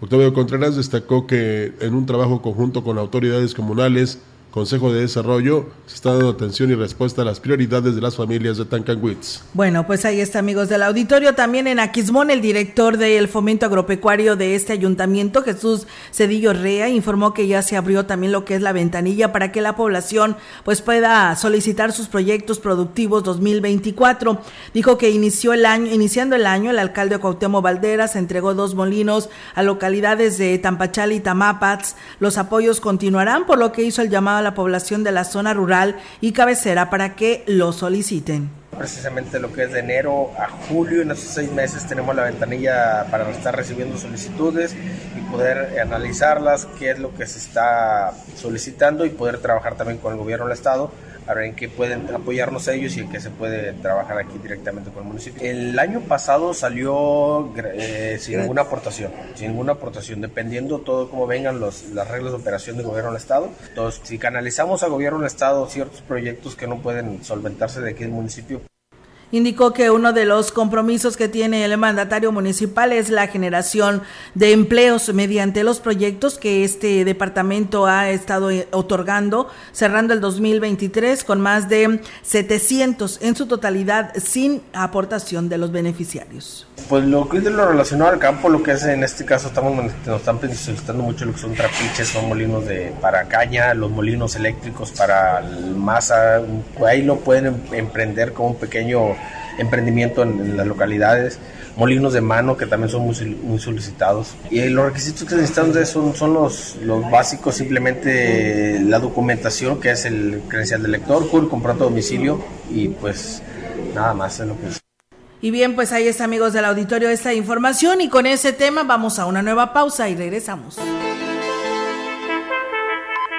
Octavio Contreras destacó que en un trabajo conjunto con autoridades comunales, Consejo de Desarrollo se está dando atención y respuesta a las prioridades de las familias de Tancanwitz. Bueno, pues ahí está, amigos del auditorio. También en Aquismón, el director del Fomento Agropecuario de este ayuntamiento, Jesús Cedillo Rea, informó que ya se abrió también lo que es la ventanilla para que la población pues pueda solicitar sus proyectos productivos 2024. Dijo que inició el año, iniciando el año, el alcalde Cuauhtémoc Valderas entregó dos molinos a localidades de Tampachal y Tamapats. Los apoyos continuarán, por lo que hizo el llamado a la población de la zona rural y cabecera para que lo soliciten. Precisamente lo que es de enero a julio, en esos seis meses tenemos la ventanilla para estar recibiendo solicitudes y poder analizarlas, qué es lo que se está solicitando y poder trabajar también con el gobierno del estado a ver en qué pueden apoyarnos ellos y en qué se puede trabajar aquí directamente con el municipio. El año pasado salió eh, sin ninguna aportación, sin ninguna aportación, dependiendo todo cómo vengan los, las reglas de operación del gobierno del Estado. Entonces, si canalizamos al gobierno del Estado ciertos proyectos que no pueden solventarse de aquí del municipio, Indicó que uno de los compromisos que tiene el mandatario municipal es la generación de empleos mediante los proyectos que este departamento ha estado eh, otorgando, cerrando el 2023 con más de 700 en su totalidad sin aportación de los beneficiarios. Pues lo que es lo relacionado al campo, lo que es en este caso estamos nos están solicitando mucho lo que son trapiches, son molinos de para caña, los molinos eléctricos para masa, ahí lo pueden em, emprender como un pequeño emprendimiento en, las localidades, molinos de mano que también son muy, solicitados. Y los requisitos que necesitamos son, son los, los básicos, simplemente la documentación que es el credencial del lector, el contrato de domicilio y pues nada más es lo que es. Y bien, pues ahí está amigos del auditorio esta información y con ese tema vamos a una nueva pausa y regresamos.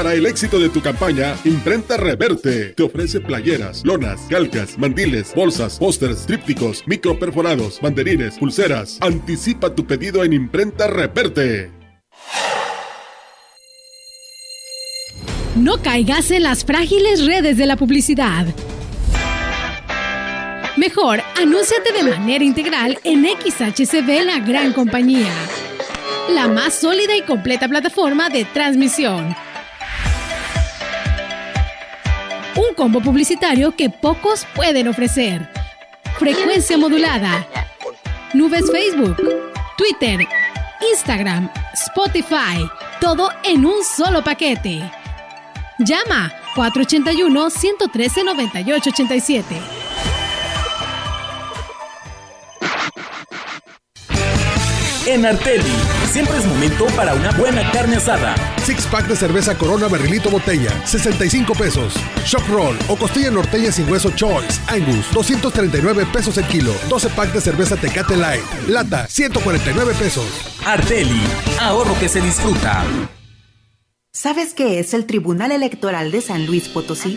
Para el éxito de tu campaña, Imprenta Reverte te ofrece playeras, lonas, calcas, mandiles, bolsas, pósters, trípticos, microperforados, banderines, pulseras. Anticipa tu pedido en Imprenta Reverte. No caigas en las frágiles redes de la publicidad. Mejor, anúnciate de manera integral en XHCB La Gran Compañía, la más sólida y completa plataforma de transmisión un combo publicitario que pocos pueden ofrecer. Frecuencia modulada. Nubes Facebook, Twitter, Instagram, Spotify. Todo en un solo paquete. Llama 481 113 9887. En Arteli, siempre es momento para una buena carne asada. Six pack de cerveza Corona Barrilito Botella, 65 pesos. Shock Roll o costilla norteña sin hueso Choice, Angus, 239 pesos el kilo. 12 pack de cerveza Tecate Light, lata, 149 pesos. Arteli, ahorro que se disfruta. ¿Sabes qué es el Tribunal Electoral de San Luis Potosí?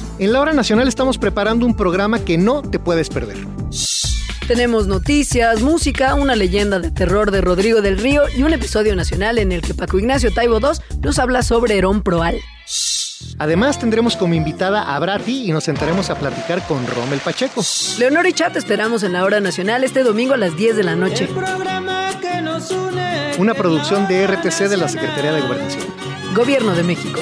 En la hora nacional estamos preparando un programa que no te puedes perder. Tenemos noticias, música, una leyenda de terror de Rodrigo del Río y un episodio nacional en el que Paco Ignacio Taibo II nos habla sobre Herón Proal. Además tendremos como invitada a Brati y nos sentaremos a platicar con Rommel Pacheco. Leonor y Chat esperamos en la hora nacional este domingo a las 10 de la noche. Una producción de RTC de la Secretaría de Gobernación. Gobierno de México.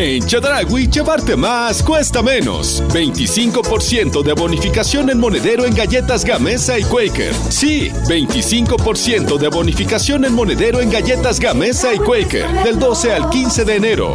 En Chedragui, llevarte más cuesta menos. 25% de bonificación en monedero en galletas Gamesa y Quaker. Sí, 25% de bonificación en monedero en galletas Gamesa y Quaker. Del 12 al 15 de enero.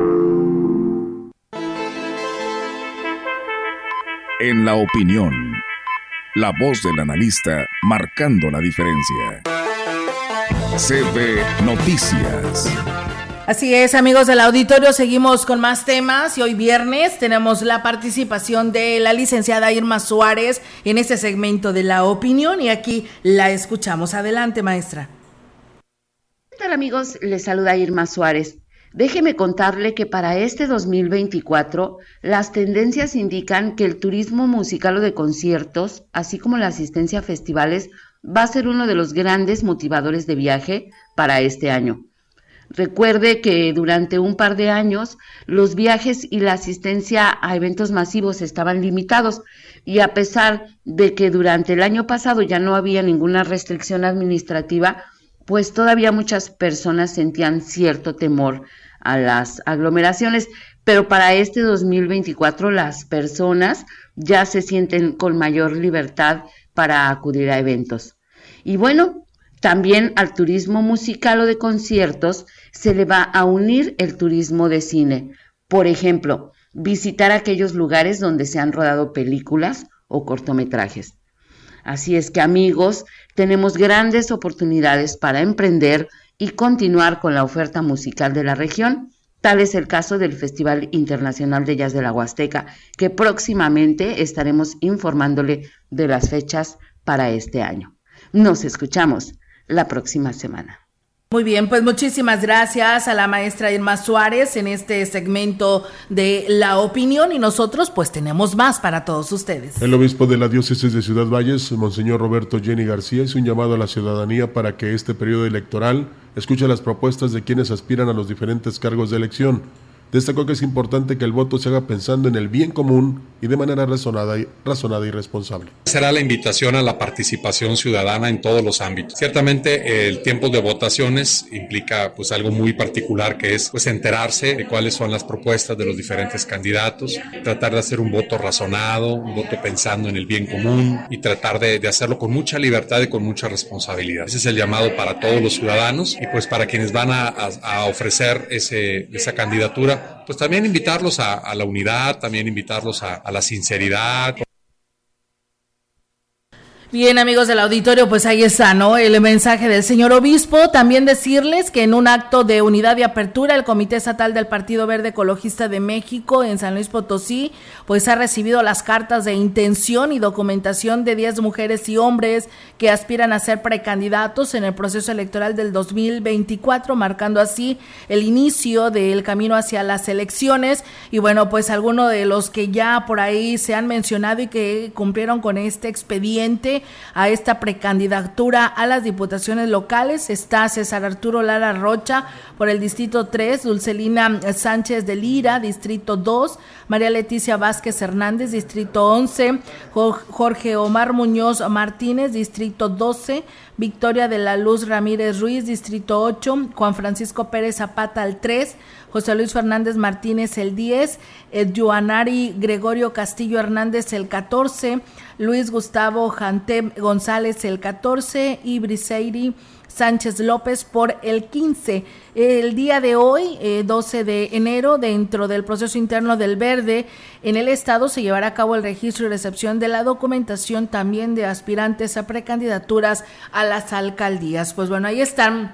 En la opinión, la voz del analista marcando la diferencia. CB Noticias. Así es, amigos del auditorio, seguimos con más temas y hoy viernes tenemos la participación de la licenciada Irma Suárez en este segmento de la opinión y aquí la escuchamos. Adelante, maestra. ¿Qué tal amigos? Les saluda Irma Suárez. Déjeme contarle que para este 2024 las tendencias indican que el turismo musical o de conciertos, así como la asistencia a festivales, va a ser uno de los grandes motivadores de viaje para este año. Recuerde que durante un par de años los viajes y la asistencia a eventos masivos estaban limitados y a pesar de que durante el año pasado ya no había ninguna restricción administrativa, pues todavía muchas personas sentían cierto temor a las aglomeraciones, pero para este 2024 las personas ya se sienten con mayor libertad para acudir a eventos. Y bueno, también al turismo musical o de conciertos se le va a unir el turismo de cine. Por ejemplo, visitar aquellos lugares donde se han rodado películas o cortometrajes. Así es que amigos, tenemos grandes oportunidades para emprender y continuar con la oferta musical de la región. Tal es el caso del Festival Internacional de Jazz de la Huasteca, que próximamente estaremos informándole de las fechas para este año. Nos escuchamos la próxima semana. Muy bien, pues muchísimas gracias a la maestra Irma Suárez en este segmento de la opinión y nosotros pues tenemos más para todos ustedes. El obispo de la diócesis de Ciudad Valles, Monseñor Roberto Jenny García, hizo un llamado a la ciudadanía para que este periodo electoral escuche las propuestas de quienes aspiran a los diferentes cargos de elección Destacó que es importante que el voto se haga pensando en el bien común y de manera razonada y, razonada y responsable. Será la invitación a la participación ciudadana en todos los ámbitos. Ciertamente el tiempo de votaciones implica pues algo muy particular que es pues enterarse de cuáles son las propuestas de los diferentes candidatos, tratar de hacer un voto razonado, un voto pensando en el bien común y tratar de, de hacerlo con mucha libertad y con mucha responsabilidad. Ese es el llamado para todos los ciudadanos y pues para quienes van a, a, ofrecer ese, esa candidatura pues también invitarlos a, a la unidad, también invitarlos a, a la sinceridad. Bien, amigos del auditorio, pues ahí está, ¿no? El mensaje del señor obispo. También decirles que en un acto de unidad y apertura, el Comité Estatal del Partido Verde Ecologista de México en San Luis Potosí, pues ha recibido las cartas de intención y documentación de 10 mujeres y hombres que aspiran a ser precandidatos en el proceso electoral del 2024, marcando así el inicio del camino hacia las elecciones. Y bueno, pues algunos de los que ya por ahí se han mencionado y que cumplieron con este expediente a esta precandidatura a las diputaciones locales. Está César Arturo Lara Rocha por el Distrito 3, Dulcelina Sánchez de Lira, Distrito 2, María Leticia Vázquez Hernández, Distrito 11, Jorge Omar Muñoz Martínez, Distrito 12, Victoria de la Luz Ramírez Ruiz, Distrito 8, Juan Francisco Pérez Zapata al 3, José Luis Fernández Martínez el 10, Joanari Gregorio Castillo Hernández el 14, Luis Gustavo Jante González el 14 y Briseiri Sánchez López por el 15. El día de hoy, eh, 12 de enero, dentro del proceso interno del Verde, en el Estado se llevará a cabo el registro y recepción de la documentación también de aspirantes a precandidaturas a las alcaldías. Pues bueno, ahí están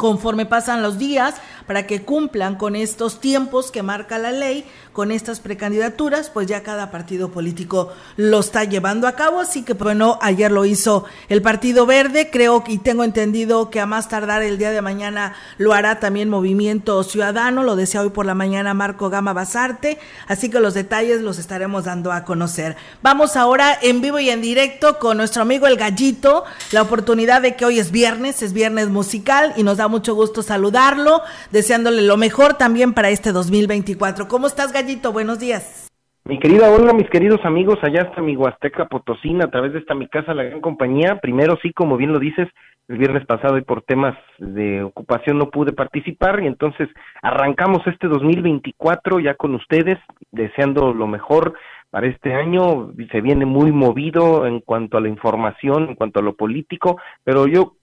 conforme pasan los días para que cumplan con estos tiempos que marca la ley, con estas precandidaturas, pues ya cada partido político lo está llevando a cabo, así que bueno, ayer lo hizo el Partido Verde, creo y tengo entendido que a más tardar el día de mañana lo hará también Movimiento Ciudadano, lo decía hoy por la mañana Marco Gama Basarte, así que los detalles los estaremos dando a conocer. Vamos ahora en vivo y en directo con nuestro amigo El Gallito, la oportunidad de que hoy es viernes, es viernes musical y nos da mucho gusto saludarlo, deseándole lo mejor también para este 2024. ¿Cómo estás, Gallito? Buenos días. Mi querida Olga, mis queridos amigos, allá está mi Huasteca Potosina, a través de esta mi casa, la gran compañía. Primero, sí, como bien lo dices, el viernes pasado y por temas de ocupación no pude participar y entonces arrancamos este 2024 ya con ustedes, deseando lo mejor para este año. Se viene muy movido en cuanto a la información, en cuanto a lo político, pero yo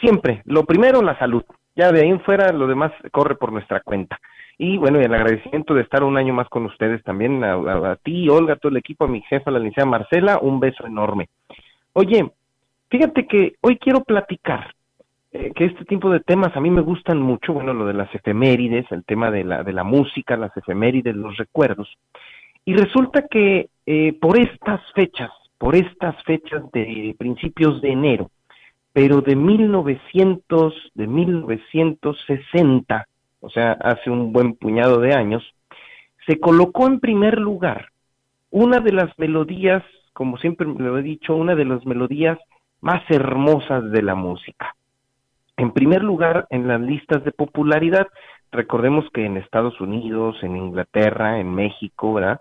siempre, lo primero, la salud. Ya de ahí en fuera, lo demás corre por nuestra cuenta. Y bueno, y el agradecimiento de estar un año más con ustedes también, a, ti, Olga, a todo el equipo, a mi jefa, la licenciada Marcela, un beso enorme. Oye, fíjate que hoy quiero platicar eh, que este tipo de temas a mí me gustan mucho, bueno, lo de las efemérides, el tema de la, de la música, las efemérides, los recuerdos. Y resulta que eh, por estas fechas, por estas fechas de principios de enero, pero de 1900, de 1960, o sea, hace un buen puñado de años, se colocó en primer lugar una de las melodías, como siempre lo he dicho, una de las melodías más hermosas de la música. En primer lugar, en las listas de popularidad, recordemos que en Estados Unidos, en Inglaterra, en México, ¿verdad?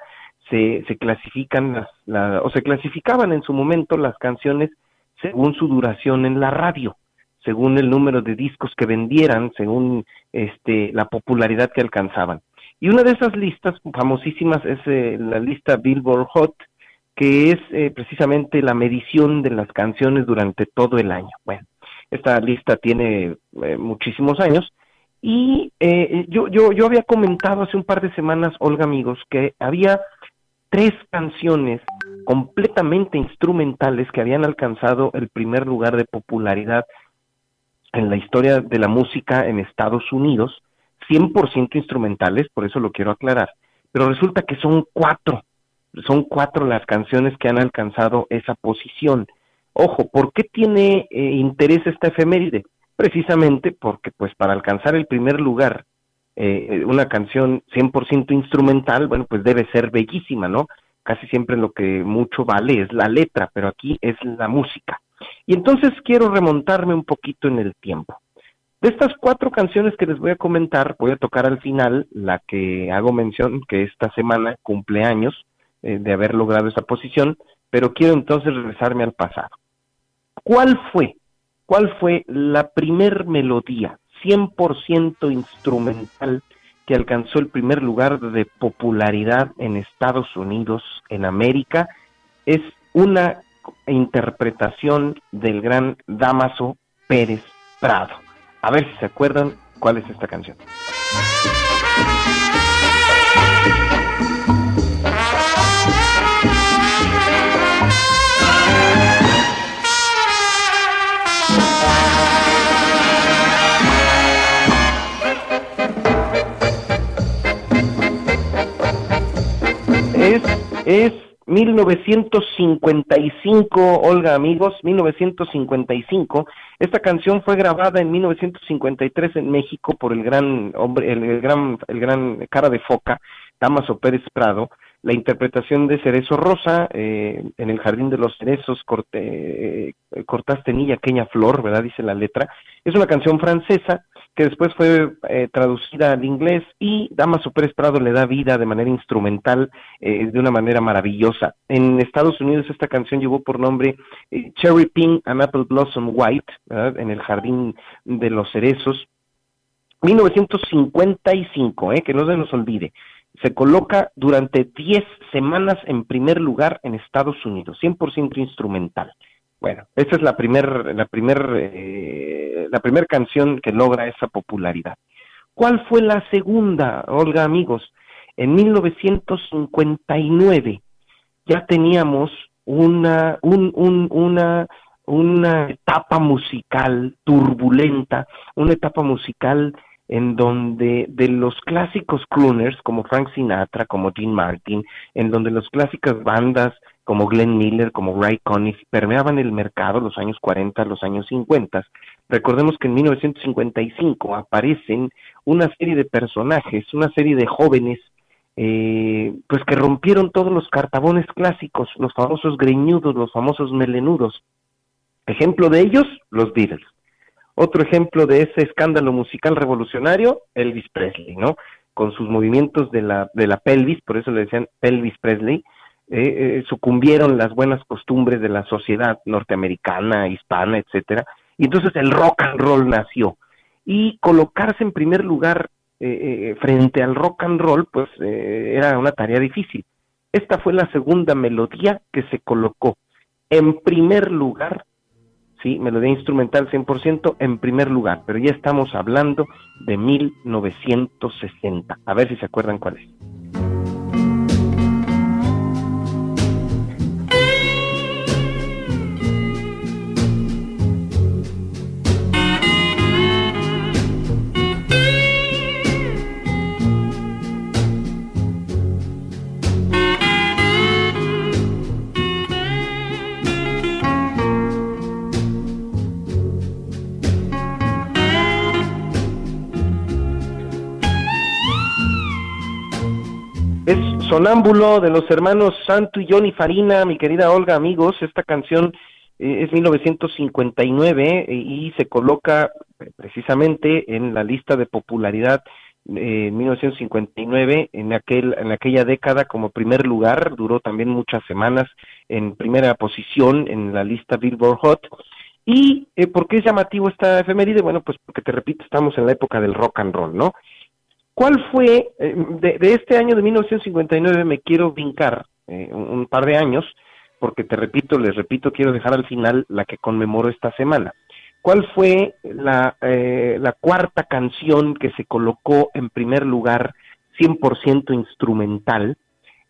Se, se clasifican las, o se clasificaban en su momento las canciones según su duración en la radio según el número de discos que vendieran, según este, la popularidad que alcanzaban. Y una de esas listas famosísimas es eh, la lista Billboard Hot, que es eh, precisamente la medición de las canciones durante todo el año. Bueno, esta lista tiene eh, muchísimos años y yo, yo, yo había comentado hace un par de semanas, Olga amigos, que había tres canciones completamente instrumentales que habían alcanzado el primer lugar de popularidad en la historia de la música en Estados Unidos, 100% instrumentales, por eso lo quiero aclarar, pero resulta que son cuatro, son cuatro las canciones que han alcanzado esa posición. Ojo, ¿por qué tiene eh, interés esta efeméride? Precisamente porque, pues, para alcanzar el primer lugar, eh, una canción 100% instrumental, bueno, pues debe ser bellísima, ¿no? Casi siempre lo que mucho vale es la letra, pero aquí es la música. Y entonces quiero remontarme un poquito en el tiempo. De estas cuatro canciones que les voy a comentar, voy a tocar al final la que hago mención, que esta semana cumple años eh, de haber logrado esa posición, pero quiero entonces regresarme al pasado. ¿Cuál fue? ¿Cuál fue la primer melodía 100% instrumental que alcanzó el primer lugar de popularidad en Estados Unidos, en América? Es una interpretación del gran Damaso Pérez Prado. A ver si se acuerdan cuál es esta canción. Es, es 1955, Olga amigos, 1955. Esta canción fue grabada en 1953 en México por el gran hombre, el, gran, el gran cara de foca, Damaso Pérez Prado. La interpretación de Cerezo Rosa, eh, en el Jardín de los Cerezos, corte, eh, cortaste niña aquella flor, ¿verdad? Dice la letra. Es una canción francesa que después fue eh, traducida al inglés y Damaso Pérez Prado le da vida de manera instrumental eh, de una manera maravillosa. En Estados Unidos esta canción llevó por nombre eh, Cherry Pink and Apple Blossom White, en el Jardín de los Cerezos. 1955, que no se nos olvide, se coloca durante 10 semanas en primer lugar en Estados Unidos, 100% instrumental. Bueno, esta es la primer, la primer, eh, la primer canción que logra esa popularidad. ¿Cuál fue la segunda, Olga, amigos? En 1959 ya teníamos una, un, un, una, una etapa musical turbulenta, una etapa musical en donde de los clásicos crooners como Frank Sinatra, como Dean Martin, en donde las clásicas bandas como Glenn Miller, como Ray Conniff, permeaban el mercado los años 40, los años 50. Recordemos que en 1955 aparecen una serie de personajes, una serie de jóvenes, eh, pues que rompieron todos los cartabones clásicos, los famosos greñudos, los famosos melenudos. Ejemplo de ellos, los Beatles. Otro ejemplo de ese escándalo musical revolucionario, Elvis Presley, ¿no? Con sus movimientos de la, de la pelvis, por eso le decían Elvis Presley, eh, eh, sucumbieron las buenas costumbres de la sociedad norteamericana, hispana, etcétera, y entonces el rock and roll nació. Y colocarse en primer lugar eh, frente al rock and roll, pues era una tarea difícil. Esta fue la segunda melodía que se colocó en primer lugar sí, melodía instrumental 100% en primer lugar, pero ya estamos hablando de 1960. A ver si se acuerdan cuál es. Sonámbulo de los hermanos Santo y Johnny Farina, mi querida Olga, amigos. Esta canción eh, es 1959 eh, y se coloca eh, precisamente en la lista de popularidad eh, 1959 en aquel en aquella década como primer lugar duró también muchas semanas en primera posición en la lista Billboard Hot y eh, ¿por qué es llamativo esta efeméride? Bueno, pues porque te repito, estamos en la época del rock and roll, ¿no? ¿Cuál fue, eh, de, este año de 1959 me quiero vincar eh, un, par de años, porque te repito, les repito, quiero dejar al final la que conmemoro esta semana. ¿Cuál fue la, eh, la cuarta canción que se colocó en primer lugar 100% instrumental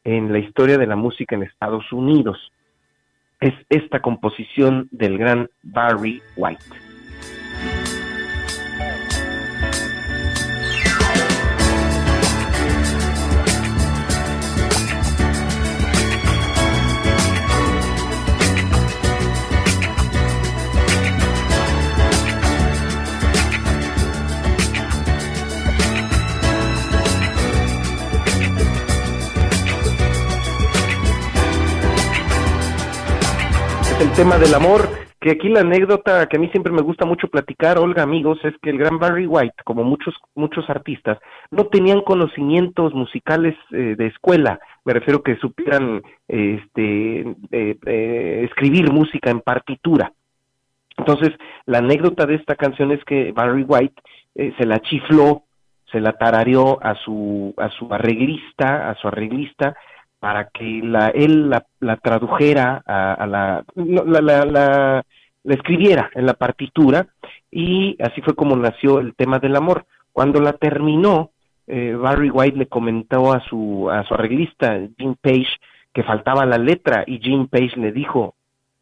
en la historia de la música en Estados Unidos? Es esta composición del gran Barry White. El tema del amor, que aquí la anécdota que a mí siempre me gusta mucho platicar, Olga, amigos, es que el gran Barry White, como muchos muchos artistas, no tenían conocimientos musicales eh, de escuela, me refiero que supieran este eh, eh, escribir música en partitura. Entonces, la anécdota de esta canción es que Barry White se la chifló, se la tarareó a su a su arreglista, a su arreglista para que la, él la, la tradujera a, a la, la, escribiera en la partitura y así fue como nació el tema del amor. Cuando la terminó, eh, Barry White le comentó a su, a su arreglista, Jim Page, que faltaba la letra y Jim Page le dijo,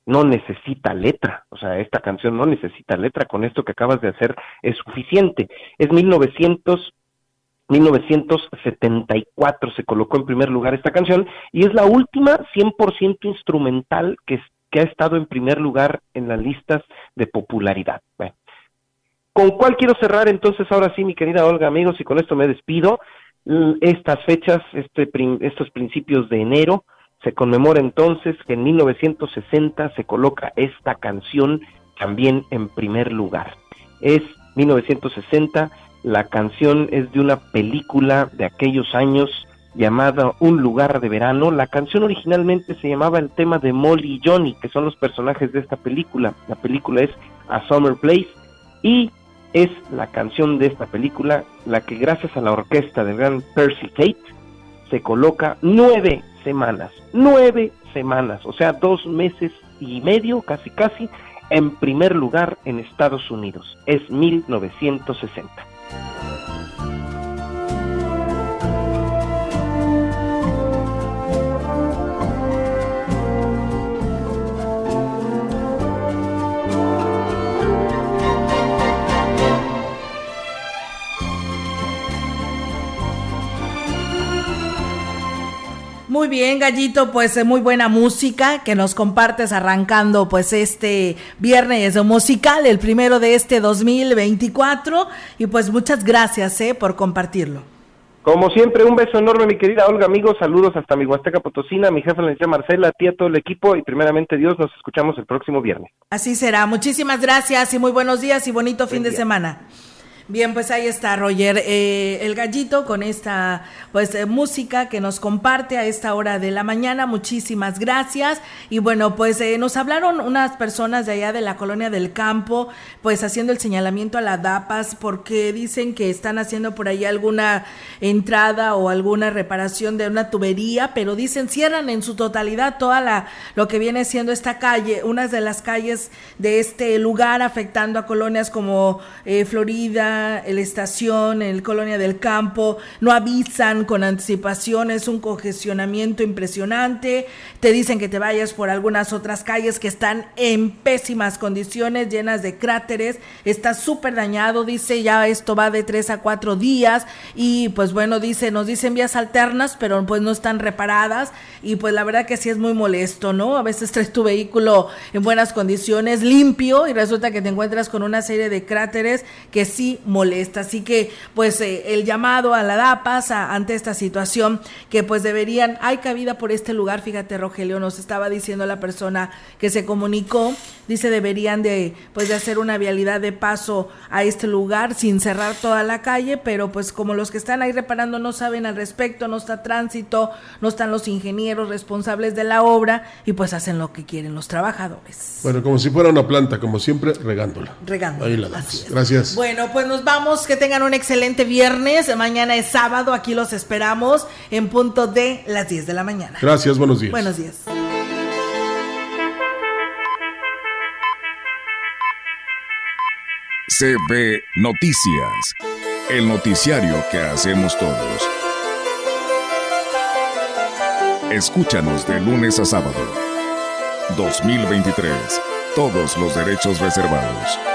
no necesita letra, o sea, esta canción no necesita letra, con esto que acabas de hacer es suficiente. Es 1900 1974 se colocó en primer lugar esta canción y es la última 100% instrumental que, que ha estado en primer lugar en las listas de popularidad. ¿Con cuál quiero cerrar entonces ahora sí, mi querida Olga, amigos? Y con esto me despido. Estas fechas, este, estos principios de enero, se conmemora entonces que en 1960 se coloca esta canción también en primer lugar. Es 1960 la canción es de una película de aquellos años llamada Un lugar de verano. La canción originalmente se llamaba el tema de Molly y Johnny, que son los personajes de esta película. La película es A Summer Place y es la canción de esta película la que gracias a la orquesta del gran Percy Tate se coloca nueve semanas, nueve semanas, o sea, dos meses y medio, casi casi, en primer lugar en Estados Unidos. Es 1960. Thank you. Muy bien, Gallito, pues muy buena música que nos compartes arrancando pues este viernes musical, el primero de este 2024 y pues muchas gracias eh, por compartirlo. Como siempre, un beso enorme, mi querida Olga, amigos, saludos hasta mi Huasteca Potosina, mi jefa la licenciada Marcela, a ti, a todo el equipo y primeramente Dios, nos escuchamos el próximo viernes. Así será. Muchísimas gracias y muy buenos días y bonito fin de semana. Bien, pues ahí está Roger, eh, el gallito con esta pues eh, música que nos comparte a esta hora de la mañana. Muchísimas gracias. Y bueno, pues eh, nos hablaron unas personas de allá de la colonia del campo, pues haciendo el señalamiento a la DAPAS porque dicen que están haciendo por ahí alguna entrada o alguna reparación de una tubería, pero dicen cierran en su totalidad toda la lo que viene siendo esta calle, unas de las calles de este lugar afectando a colonias como eh, El Estación, el Colonia del Campo, no avisan con anticipación, es un congestionamiento impresionante, te dicen que te vayas por algunas otras calles que están en pésimas condiciones, llenas de cráteres, está súper dañado, dice ya esto va de tres a cuatro días y pues bueno, dice, nos dicen vías alternas, pero pues no están reparadas y pues la verdad que sí es muy molesto, ¿no? A veces traes tu vehículo en buenas condiciones, limpio y resulta que te encuentras con una serie de cráteres que sí molesta. Así que, pues, eh, el llamado a la DAPAS a- ante esta situación, que pues deberían, hay cabida por este lugar, fíjate, Rogelio, nos estaba diciendo la persona que se comunicó, dice deberían de, pues, de hacer una vialidad de paso a este lugar sin cerrar toda la calle, pero pues como los que están ahí reparando no saben al respecto, no está tránsito, no están los ingenieros responsables de la obra y pues hacen lo que quieren los trabajadores. Bueno, como si fuera una planta, como siempre, regándola. Regándola, Ahí la. Gracias. Bueno, pues nos vamos, que tengan un excelente viernes. Mañana es sábado, aquí los esperamos en punto de las 10 de la mañana. Gracias, buenos días. Buenos días. CB Noticias, el noticiario que hacemos todos. Escúchanos de lunes a sábado. 2023. Todos los derechos reservados.